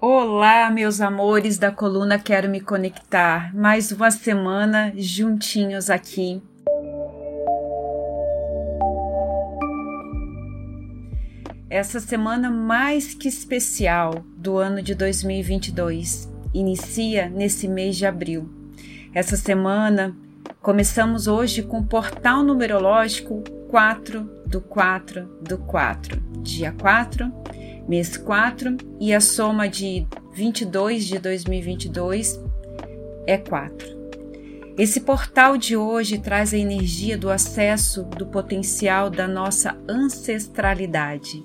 Olá, meus amores da coluna Quero Me Conectar. Mais uma semana juntinhos aqui. Essa semana mais que especial do ano de 2022 inicia nesse mês de abril. Essa semana começamos hoje com o portal numerológico 4 do 4 do 4, dia 4 mês 4, e a soma de 22 de 2022 é 4. Esse portal de hoje traz a energia do acesso do potencial da nossa ancestralidade.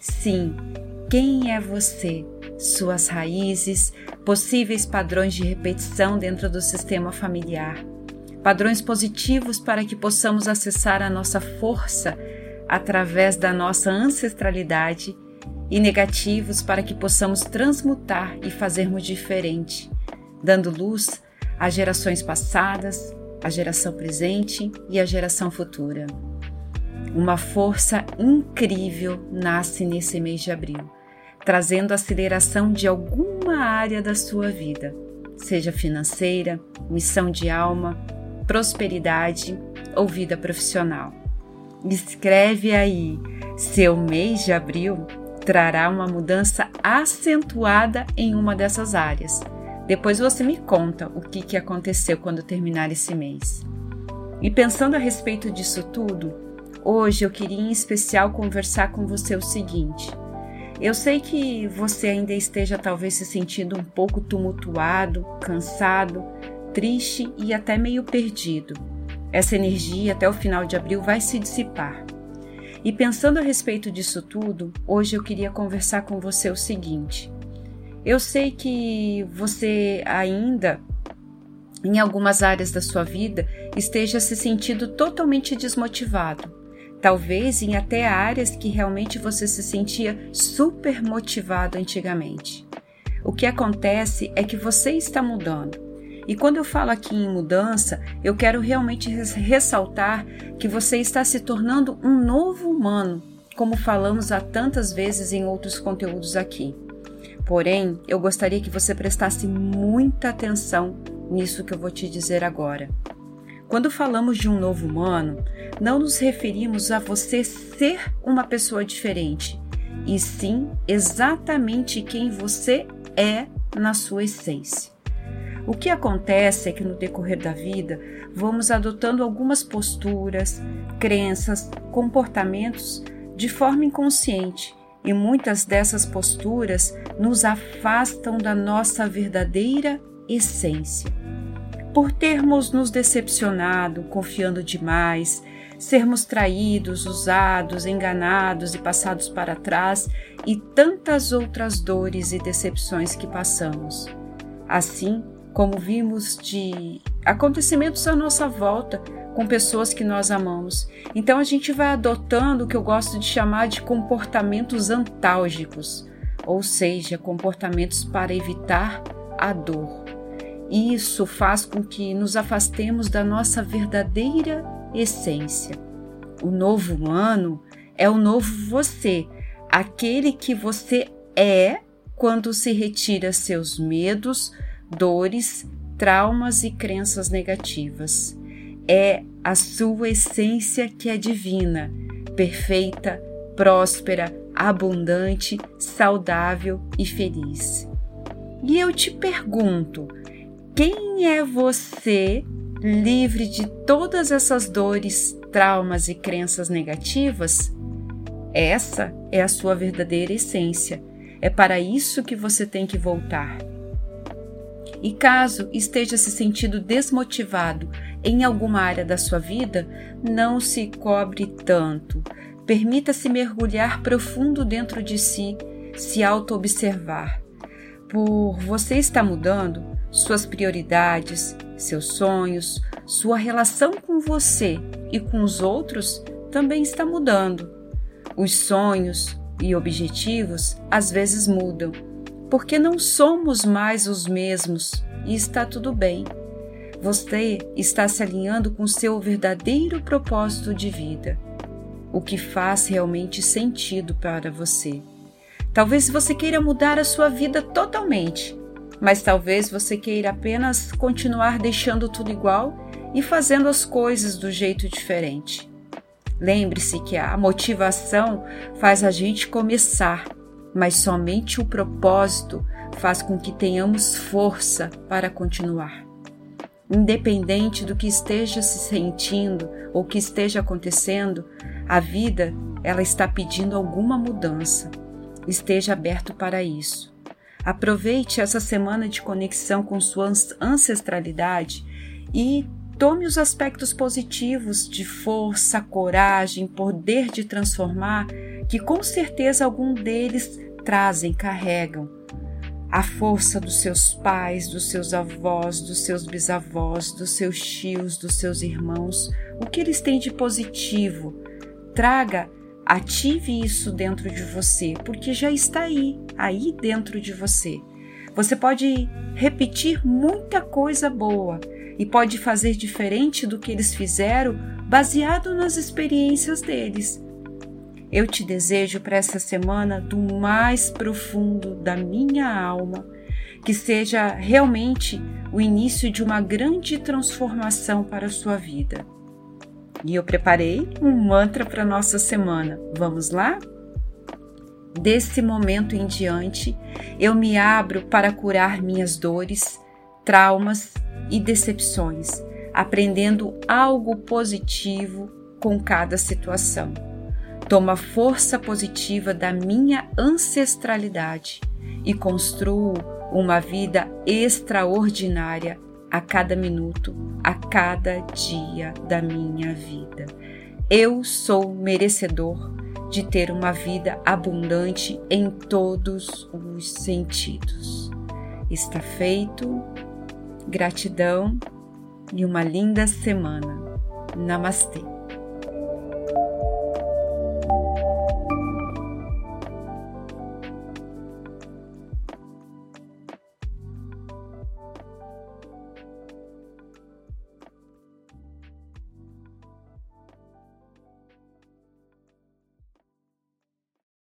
Sim, quem é você? Suas raízes, possíveis padrões de repetição dentro do sistema familiar, padrões positivos para que possamos acessar a nossa força através da nossa ancestralidade e negativos para que possamos transmutar e fazermos diferente, dando luz às gerações passadas, à geração presente e à geração futura. Uma força incrível nasce nesse mês de abril, trazendo aceleração de alguma área da sua vida, seja financeira, missão de alma, prosperidade ou vida profissional. Escreve aí, seu mês de abril trará uma mudança acentuada em uma dessas áreas. Depois você me conta o que, que aconteceu quando terminar esse mês. E pensando a respeito disso tudo, hoje eu queria em especial conversar com você o seguinte. Eu sei que você ainda esteja talvez se sentindo um pouco tumultuado, cansado, triste e até meio perdido. Essa energia até o final de abril vai se dissipar. E pensando a respeito disso tudo, hoje eu queria conversar com você o seguinte. Eu sei que você ainda, em algumas áreas da sua vida, esteja se sentindo totalmente desmotivado. Talvez em até áreas que realmente você se sentia super motivado antigamente. O que acontece é que você está mudando e quando eu falo aqui em mudança, eu quero realmente ressaltar que você está se tornando um novo humano, como falamos há tantas vezes em outros conteúdos aqui. Porém, eu gostaria que você prestasse muita atenção nisso que eu vou te dizer agora. Quando falamos de um novo humano, não nos referimos a você ser uma pessoa diferente, e sim exatamente quem você é na sua essência. O que acontece é que no decorrer da vida vamos adotando algumas posturas, crenças, comportamentos de forma inconsciente e muitas dessas posturas nos afastam da nossa verdadeira essência. Por termos nos decepcionado, confiando demais, sermos traídos, usados, enganados e passados para trás e tantas outras dores e decepções que passamos. Assim, como vimos de acontecimentos à nossa volta com pessoas que nós amamos. Então a gente vai adotando o que eu gosto de chamar de comportamentos antálgicos, ou seja, comportamentos para evitar a dor. Isso faz com que nos afastemos da nossa verdadeira essência. O novo ano é o novo você, aquele que você é quando se retira seus medos, dores, traumas e crenças negativas. É a sua essência que é divina, perfeita, próspera, abundante, saudável e feliz. E eu te pergunto: quem é você livre de todas essas dores, traumas e crenças negativas? Essa é a sua verdadeira essência. É para isso que você tem que voltar. E caso esteja se sentindo desmotivado em alguma área da sua vida, não se cobre tanto. Permita-se mergulhar profundo dentro de si, se auto-observar. Por você estar mudando, suas prioridades, seus sonhos, sua relação com você e com os outros também está mudando. Os sonhos e objetivos às vezes mudam porque não somos mais os mesmos e está tudo bem. Você está se alinhando com seu verdadeiro propósito de vida, o que faz realmente sentido para você. Talvez você queira mudar a sua vida totalmente, mas talvez você queira apenas continuar deixando tudo igual e fazendo as coisas do jeito diferente. Lembre-se que a motivação faz a gente começar, mas somente o propósito faz com que tenhamos força para continuar. Independente do que esteja se sentindo ou que esteja acontecendo, a vida ela está pedindo alguma mudança. Esteja aberto para isso. Aproveite essa semana de conexão com sua ancestralidade e tome os aspectos positivos de força, coragem, poder de transformar, que com certeza algum deles trazem, carregam a força dos seus pais, dos seus avós, dos seus bisavós, dos seus tios, dos seus irmãos, o que eles têm de positivo. Traga, ative isso dentro de você, porque já está aí, aí dentro de você. Você pode repetir muita coisa boa e pode fazer diferente do que eles fizeram, baseado nas experiências deles. Eu te desejo para essa semana do mais profundo da minha alma, que seja realmente o início de uma grande transformação para a sua vida. E eu preparei um mantra para nossa semana. Vamos lá? Desse momento em diante, eu me abro para curar minhas dores, traumas e decepções, aprendendo algo positivo com cada situação. Tomo a força positiva da minha ancestralidade e construo uma vida extraordinária a cada minuto, a cada dia da minha vida. Eu sou merecedor de ter uma vida abundante em todos os sentidos. Está feito. Gratidão e uma linda semana. Namastê.